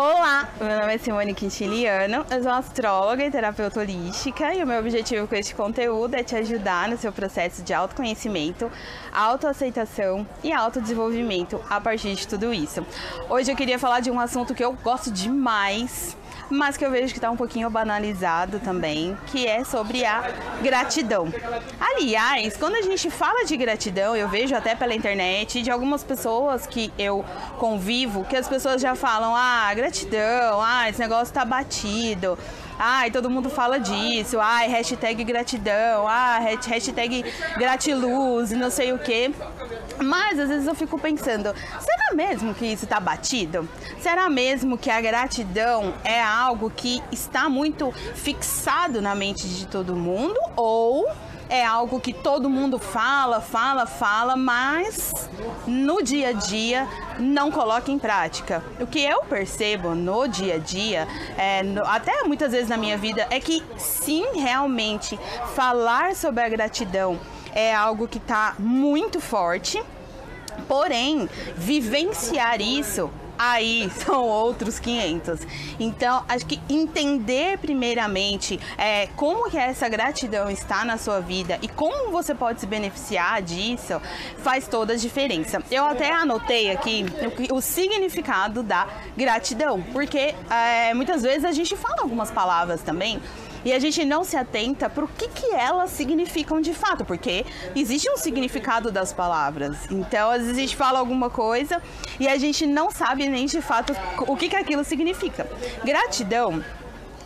Olá, meu nome é Simone Quintiliano, eu sou astróloga e terapeuta holística e o meu objetivo com este conteúdo é te ajudar no seu processo de autoconhecimento, autoaceitação e autodesenvolvimento a partir de tudo isso. Hoje eu queria falar de um assunto que eu gosto demais, mas que eu vejo que está um pouquinho banalizado também, que é sobre a gratidão. Aliás, quando a gente fala de gratidão, eu vejo até pela internet de algumas pessoas que eu convivo, que as pessoas já falam: "Ah, gratidão, ah, esse negócio tá batido". Ai, todo mundo fala disso. Ai, hashtag gratidão. Ah, hashtag gratiluz não sei o que. Mas às vezes eu fico pensando, será mesmo que isso está batido? Será mesmo que a gratidão é algo que está muito fixado na mente de todo mundo? Ou é algo que todo mundo fala, fala, fala, mas no dia a dia não coloca em prática. O que eu percebo no dia a dia, é, no, até muitas vezes na minha vida, é que sim, realmente falar sobre a gratidão é algo que está muito forte. Porém, vivenciar isso aí são outros 500. Então, acho que entender primeiramente é, como que essa gratidão está na sua vida e como você pode se beneficiar disso faz toda a diferença. Eu até anotei aqui o, o significado da gratidão, porque é, muitas vezes a gente fala algumas palavras também e a gente não se atenta para o que, que elas significam de fato, porque existe um significado das palavras. Então, às vezes a gente fala alguma coisa e a gente não sabe nem de fato o que, que aquilo significa. Gratidão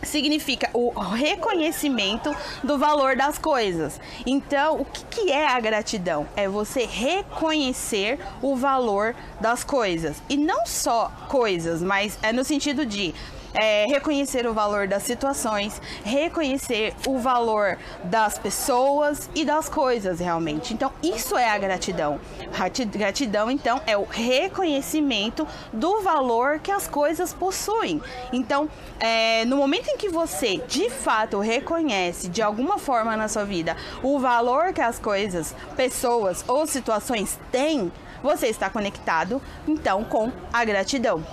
significa o reconhecimento do valor das coisas. Então, o que, que, é a gratidão? É você reconhecer o valor das coisas. E não só coisas, mas é no sentido de é, reconhecer o valor das situações, reconhecer o valor das pessoas e das coisas realmente. Então, isso é a gratidão. Gratidão, então, é o reconhecimento do valor que as coisas possuem. Então, é, no momento em que você de fato reconhece de alguma forma na sua vida o valor que as coisas, pessoas ou situações têm, você está conectado então com a gratidão.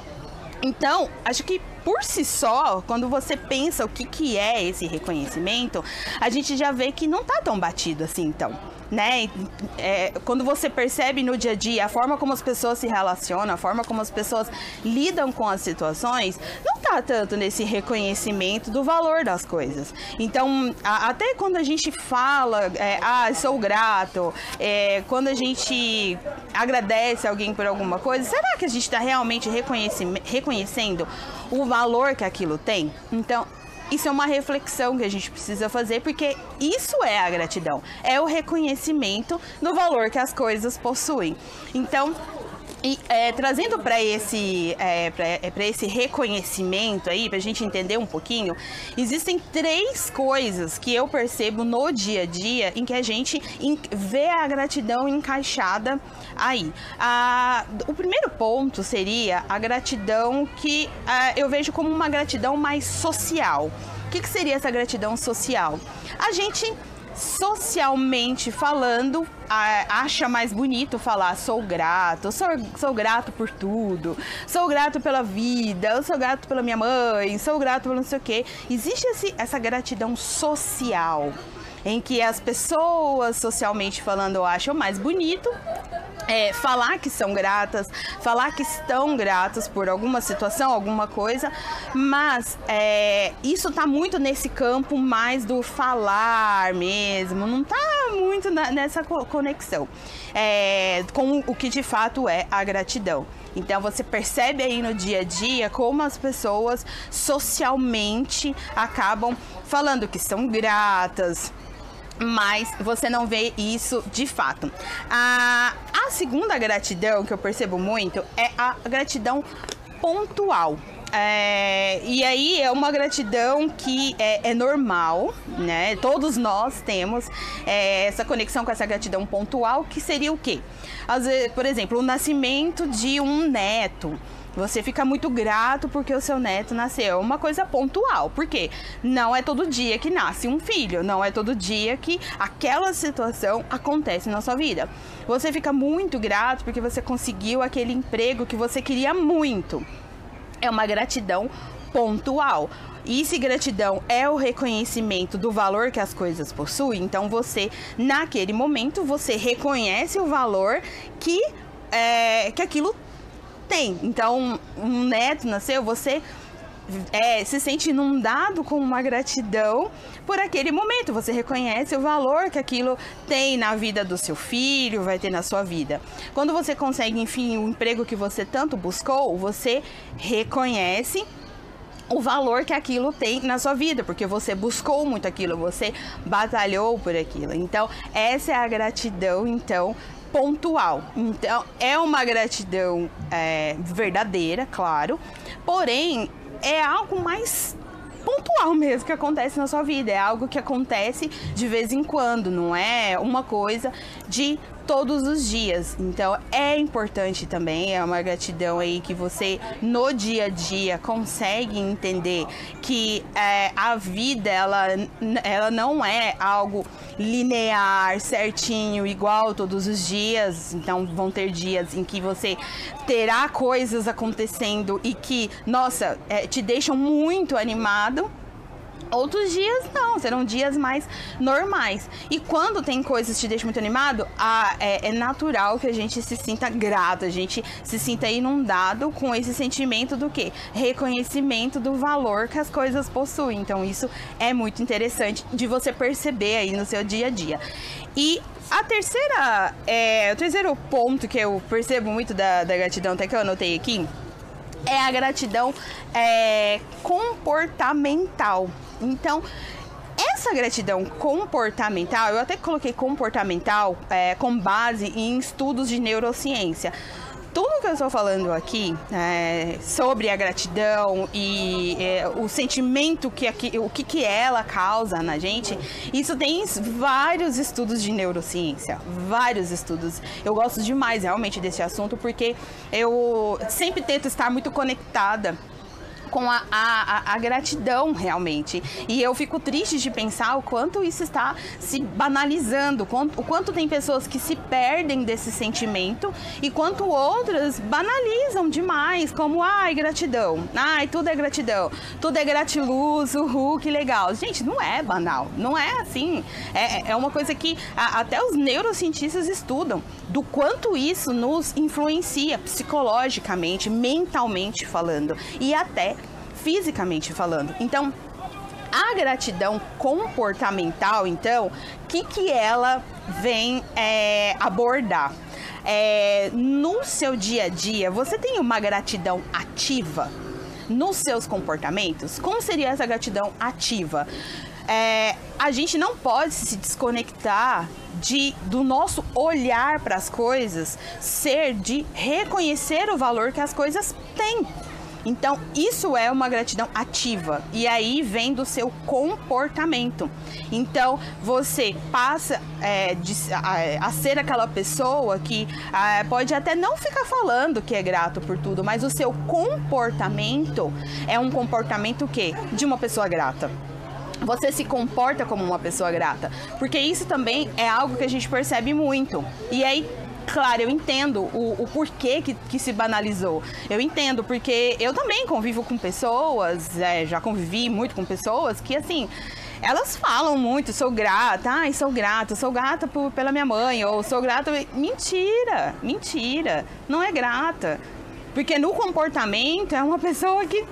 Então, acho que por si só, quando você pensa o que, que é esse reconhecimento, a gente já vê que não tá tão batido assim, então. Né? É, quando você percebe no dia a dia a forma como as pessoas se relacionam, a forma como as pessoas lidam com as situações, não tá tanto nesse reconhecimento do valor das coisas. Então, a, até quando a gente fala, é, ah, sou grato, é, quando a gente agradece alguém por alguma coisa, será que a gente está realmente reconhecendo o valor que aquilo tem? Então, isso é uma reflexão que a gente precisa fazer, porque isso é a gratidão, é o reconhecimento do valor que as coisas possuem. Então, e é, trazendo para esse, é, é, esse reconhecimento aí, para a gente entender um pouquinho, existem três coisas que eu percebo no dia a dia em que a gente vê a gratidão encaixada aí. Ah, o primeiro ponto seria a gratidão que ah, eu vejo como uma gratidão mais social. O que, que seria essa gratidão social? A gente socialmente falando, acha mais bonito falar sou grato, sou, sou grato por tudo, sou grato pela vida, eu sou grato pela minha mãe, sou grato pelo não sei o quê. Existe esse, essa gratidão social em que as pessoas socialmente falando acham mais bonito é, falar que são gratas, falar que estão gratas por alguma situação, alguma coisa, mas é, isso está muito nesse campo mais do falar mesmo, não está muito na, nessa conexão é, com o que de fato é a gratidão. Então você percebe aí no dia a dia como as pessoas socialmente acabam falando que são gratas, mas você não vê isso de fato. A, a segunda gratidão que eu percebo muito é a gratidão pontual. É, e aí é uma gratidão que é, é normal, né? Todos nós temos é, essa conexão com essa gratidão pontual, que seria o quê? Vezes, por exemplo, o nascimento de um neto. Você fica muito grato porque o seu neto nasceu. É uma coisa pontual, porque não é todo dia que nasce um filho, não é todo dia que aquela situação acontece na sua vida. Você fica muito grato porque você conseguiu aquele emprego que você queria muito. é uma gratidão pontual. E se gratidão é o reconhecimento do valor que as coisas possuem, então você, naquele momento, você reconhece o valor que, é, que aquilo tem. Então, um neto nasceu, você é, se sente inundado com uma gratidão por aquele momento. Você reconhece o valor que aquilo tem na vida do seu filho, vai ter na sua vida. Quando você consegue, enfim, o emprego que você tanto buscou, você reconhece o valor que aquilo tem na sua vida, porque você buscou muito aquilo, você batalhou por aquilo. Então, essa é a gratidão, então, pontual. Então, é uma gratidão é, verdadeira, claro, porém, é algo mais pontual mesmo que acontece na sua vida. É algo que acontece de vez em quando, não é uma coisa de todos os dias. Então é importante também, é uma gratidão aí que você no dia a dia consegue entender que é, a vida ela, ela não é algo linear, certinho, igual todos os dias. Então vão ter dias em que você terá coisas acontecendo e que, nossa, é, te deixam muito animado Outros dias não, serão dias mais normais. E quando tem coisas que te deixam muito animado, ah, é, é, natural que a gente se sinta grato, a gente se sinta inundado com esse sentimento do que? Reconhecimento do valor que as coisas possuem. Então isso é muito interessante de você perceber aí no seu dia a dia. E a terceira, é, o terceiro ponto que eu percebo muito da, da gratidão, até que eu anotei aqui, é a gratidão é, comportamental. Então, essa gratidão comportamental, eu até coloquei comportamental é, com base em estudos de neurociência tudo que eu estou falando aqui é, sobre a gratidão e é, o sentimento que o que, que ela causa na gente, isso tem vários estudos de neurociência, vários estudos. Eu gosto demais realmente desse assunto porque eu sempre tento estar muito conectada com a, a, a, gratidão realmente. E eu fico triste de pensar o quanto isso está se banalizando, o quanto tem pessoas que se perdem desse sentimento e quanto outras banalizam demais, como ai, gratidão, ai, tudo é gratidão, tudo é gratiluz, uhul, que legal. Gente, não é banal, não é assim. É, é uma coisa que a, até os neurocientistas estudam do quanto isso nos influencia psicologicamente, mentalmente falando e até fisicamente falando. Então, a gratidão comportamental, então, o que, que ela vem é, abordar? É, no seu dia a dia, você tem uma gratidão ativa nos seus comportamentos? Como seria essa gratidão ativa? É, a gente não pode se desconectar de, do nosso olhar para as coisas ser de reconhecer o valor que as coisas têm. Então, isso é uma gratidão ativa. E aí vem do seu comportamento. Então, você passa é, de, a, a, ser aquela pessoa que a, pode até não ficar falando que é grato por tudo, mas o seu comportamento é um comportamento que de uma pessoa grata você se comporta como uma pessoa grata. Porque isso também é algo que a gente percebe muito. E aí claro, eu entendo o, o porquê que, que, se banalizou. Eu entendo, porque eu também convivo com pessoas, é, já convivi muito com pessoas que, assim, elas falam muito, sou grata, ai, sou grata, sou grata por, pela minha mãe, ou sou grata. Mentira, mentira, não é grata. Porque no comportamento é uma pessoa que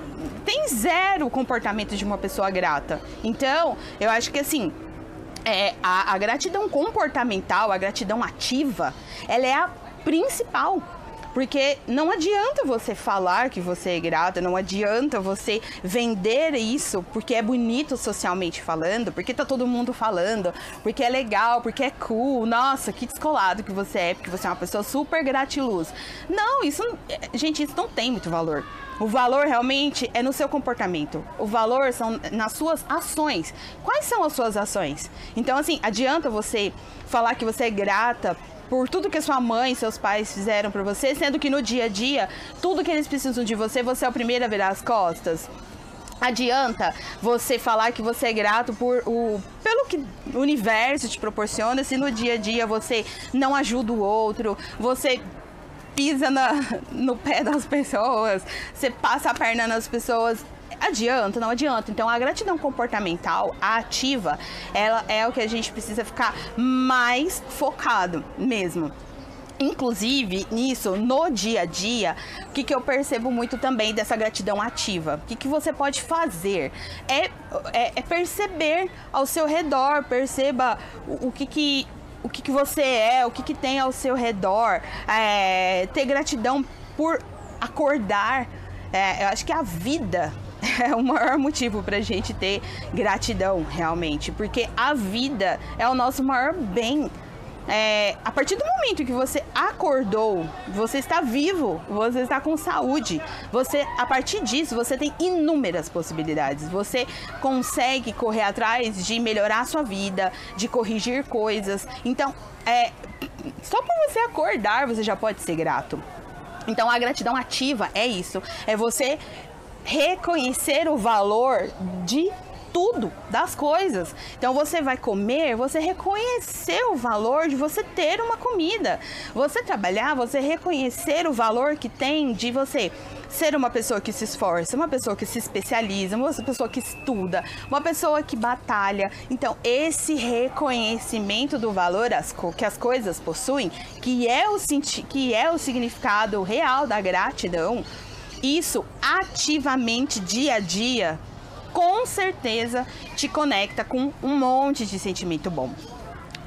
tem zero comportamento de uma pessoa grata. Então, eu acho que assim, é, a, a gratidão comportamental, a gratidão ativa, ela é a principal. Porque não adianta você falar que você é grata, não adianta você vender isso porque é bonito socialmente falando, porque tá todo mundo falando, porque é legal, porque é cool, nossa, que descolado que você é, porque você é uma pessoa super gratiluz. Não, isso, gente, isso não tem muito valor. O valor realmente é no seu comportamento. O valor são nas suas ações. Quais são as suas ações? Então, assim, adianta você falar que você é grata por tudo que sua mãe e seus pais fizeram para você, sendo que no dia a dia, tudo que eles precisam de você, você é o primeiro a virar as costas. Adianta você falar que você é grato por o, pelo que o universo te proporciona, se no dia a dia você não ajuda o outro, você pisa na, no pé das pessoas, você passa a perna nas pessoas. Adianta, não adianta. Então, a gratidão comportamental a ativa, ela é o que a gente precisa ficar mais focado mesmo. Inclusive, nisso, no dia a dia, o que, que eu percebo muito também dessa gratidão ativa? O que, que você pode fazer? É, é, é perceber ao seu redor, perceba o, o que, que o que, que você é, o que, que tem ao seu redor, é, ter gratidão por acordar. É, eu acho que a vida é o maior motivo para a gente ter gratidão, realmente, porque a vida é o nosso maior bem é, a partir do momento que você acordou, você está vivo, você está com saúde, você, a partir disso, você tem inúmeras possibilidades. Você consegue correr atrás de melhorar a sua vida, de corrigir coisas. Então, é, só por você acordar, você já pode ser grato. Então, a gratidão ativa é isso, é você reconhecer o valor de tudo das coisas. Então você vai comer, você reconhecer o valor de você ter uma comida. Você trabalhar, você reconhecer o valor que tem de você ser uma pessoa que se esforça, uma pessoa que se especializa, uma pessoa que estuda, uma pessoa que batalha. Então, esse reconhecimento do valor que as coisas possuem, que é o, que é o significado real da gratidão, isso ativamente dia a dia com certeza te conecta com um monte de sentimento bom.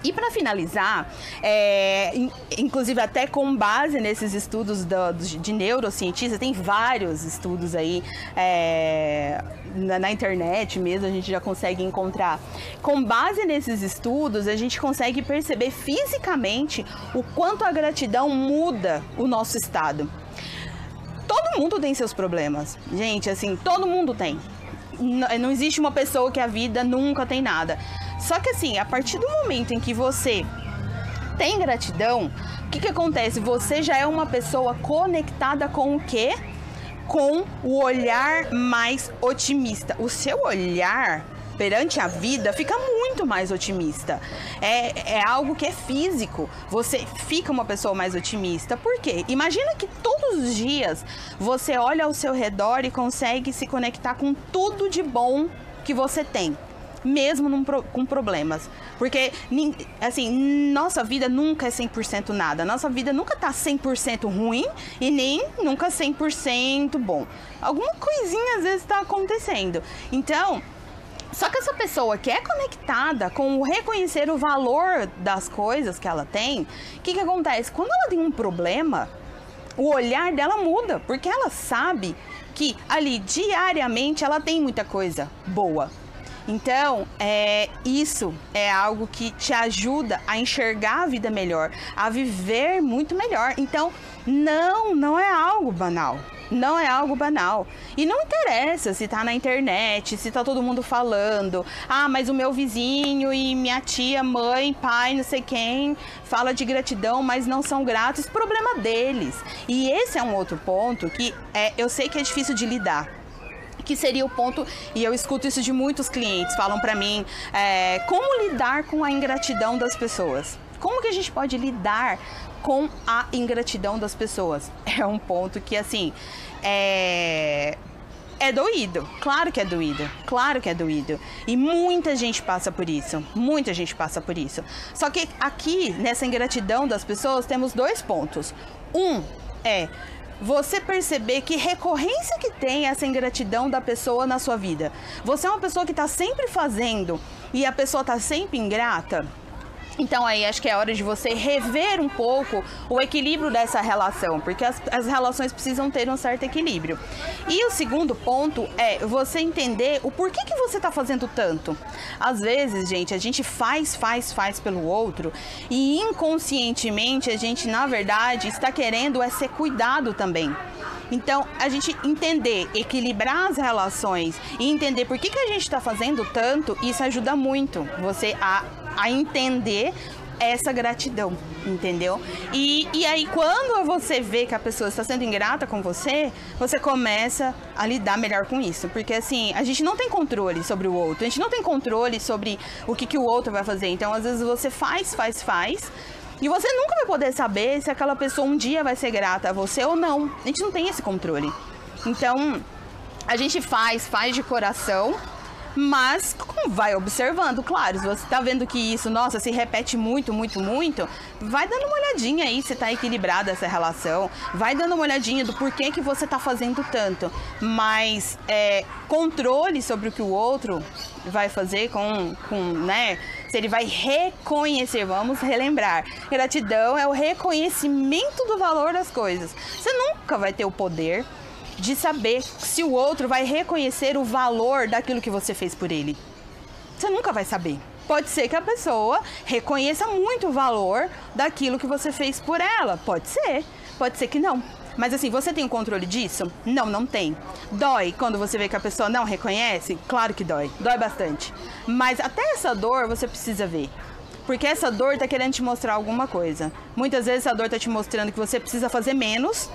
E para finalizar, é, inclusive até com base nesses estudos do, de neurocientistas, tem vários estudos aí é, na, na, internet mesmo, a gente já consegue encontrar. Com base nesses estudos, a gente consegue perceber fisicamente o quanto a gratidão muda o nosso estado. Todo mundo tem seus problemas, gente, assim, todo mundo tem não existe uma pessoa que a vida nunca tem nada. Só que assim, a partir do momento em que você tem gratidão, o que, que acontece? Você já é uma pessoa conectada com o quê? Com o olhar mais otimista. O seu olhar perante a vida fica muito mais otimista. É, é algo que é físico. Você fica uma pessoa mais otimista. Por quê? Imagina que todos os dias você olha ao seu redor e consegue se conectar com tudo de bom que você tem mesmo num, com problemas. Porque, assim, nossa vida nunca é 100% nada. Nossa vida nunca tá 100% ruim e nem nunca 100% bom. Alguma coisinha às vezes está acontecendo. Então, só que essa pessoa que é conectada com o reconhecer o valor das coisas que ela tem, o que, que acontece? Quando ela tem um problema, o olhar dela muda, porque ela sabe que ali diariamente ela tem muita coisa boa. Então, é, isso é algo que te ajuda a enxergar a vida melhor, a viver muito melhor. Então, não, não é algo banal não é algo banal. E não interessa se tá na internet, se tá todo mundo falando. Ah, mas o meu vizinho e minha tia, mãe, pai, não sei quem, fala de gratidão, mas não são gratos. Problema deles. E esse é um outro ponto que é, eu sei que é difícil de lidar que seria o ponto, e eu escuto isso de muitos clientes, falam para mim, é, como lidar com a ingratidão das pessoas? Como que a gente pode lidar com a ingratidão das pessoas. É um ponto que, assim, é. É doído, claro que é doído, claro que é doído. E muita gente passa por isso, muita gente passa por isso. Só que aqui, nessa ingratidão das pessoas, temos dois pontos. Um é você perceber que recorrência que tem essa ingratidão da pessoa na sua vida. Você é uma pessoa que está sempre fazendo e a pessoa está sempre ingrata? Então aí acho que é hora de você rever um pouco o equilíbrio dessa relação, porque as, as relações precisam ter um certo equilíbrio. E o segundo ponto é você entender o porquê que você está fazendo tanto. Às vezes, gente, a gente faz, faz, faz pelo outro e inconscientemente a gente, na verdade, está querendo é ser cuidado também. Então, a gente entender, equilibrar as relações e entender por que, que a gente está fazendo tanto, isso ajuda muito você a a entender essa gratidão, entendeu? E, e aí, quando você vê que a pessoa está sendo ingrata com você, você começa a lidar melhor com isso. Porque, assim, a gente não tem controle sobre o outro, a gente não tem controle sobre o que, que o outro vai fazer. Então, às vezes, você faz, faz, faz. E você nunca vai poder saber se aquela pessoa um dia vai ser grata a você ou não. A gente não tem esse controle. Então, a gente faz, faz de coração, mas vai observando, claro, se você está vendo que isso, nossa, se repete muito, muito, muito, vai dando uma olhadinha aí se está equilibrada essa relação, vai dando uma olhadinha do porquê que você está fazendo tanto, mas é, controle sobre o que o outro vai fazer com, com, né, ele vai reconhecer, vamos relembrar, gratidão é o reconhecimento do valor das coisas, você nunca vai ter o poder de saber se o outro vai reconhecer o valor daquilo que você fez por ele. Você nunca vai saber. Pode ser que a pessoa reconheça muito o valor daquilo que você fez por ela. Pode ser. Pode ser que não. Mas assim, você tem o controle disso? Não, não tem. Dói quando você vê que a pessoa não reconhece? Claro que dói. Dói bastante. Mas até essa dor você precisa ver. Porque essa dor tá querendo te mostrar alguma coisa. Muitas vezes essa dor tá te mostrando que você precisa fazer menos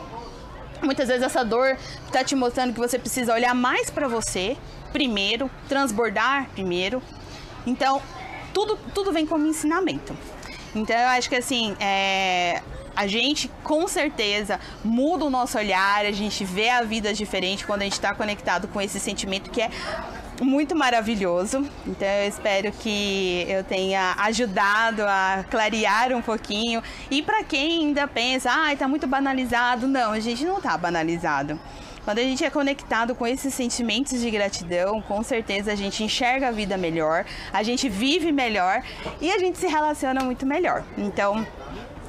Muitas vezes essa dor está te mostrando que você precisa olhar mais para você primeiro, transbordar primeiro. Então, tudo, tudo vem como ensinamento. Então, eu acho que assim, é, a gente com certeza muda o nosso olhar, a gente vê a vida diferente quando a gente está conectado com esse sentimento que é muito maravilhoso. Então eu espero que eu tenha ajudado a clarear um pouquinho. E para quem ainda pensa, ah, está muito banalizado, não, a gente não está banalizado. Quando a gente é conectado com esses sentimentos de gratidão, com certeza a gente enxerga a vida melhor, a gente vive melhor e a gente se relaciona muito melhor. Então,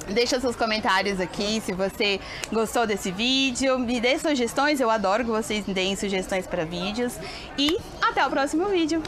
Deixa seus comentários aqui se você gostou desse vídeo. Me dê sugestões, eu adoro que vocês deem sugestões para vídeos. E até o próximo vídeo.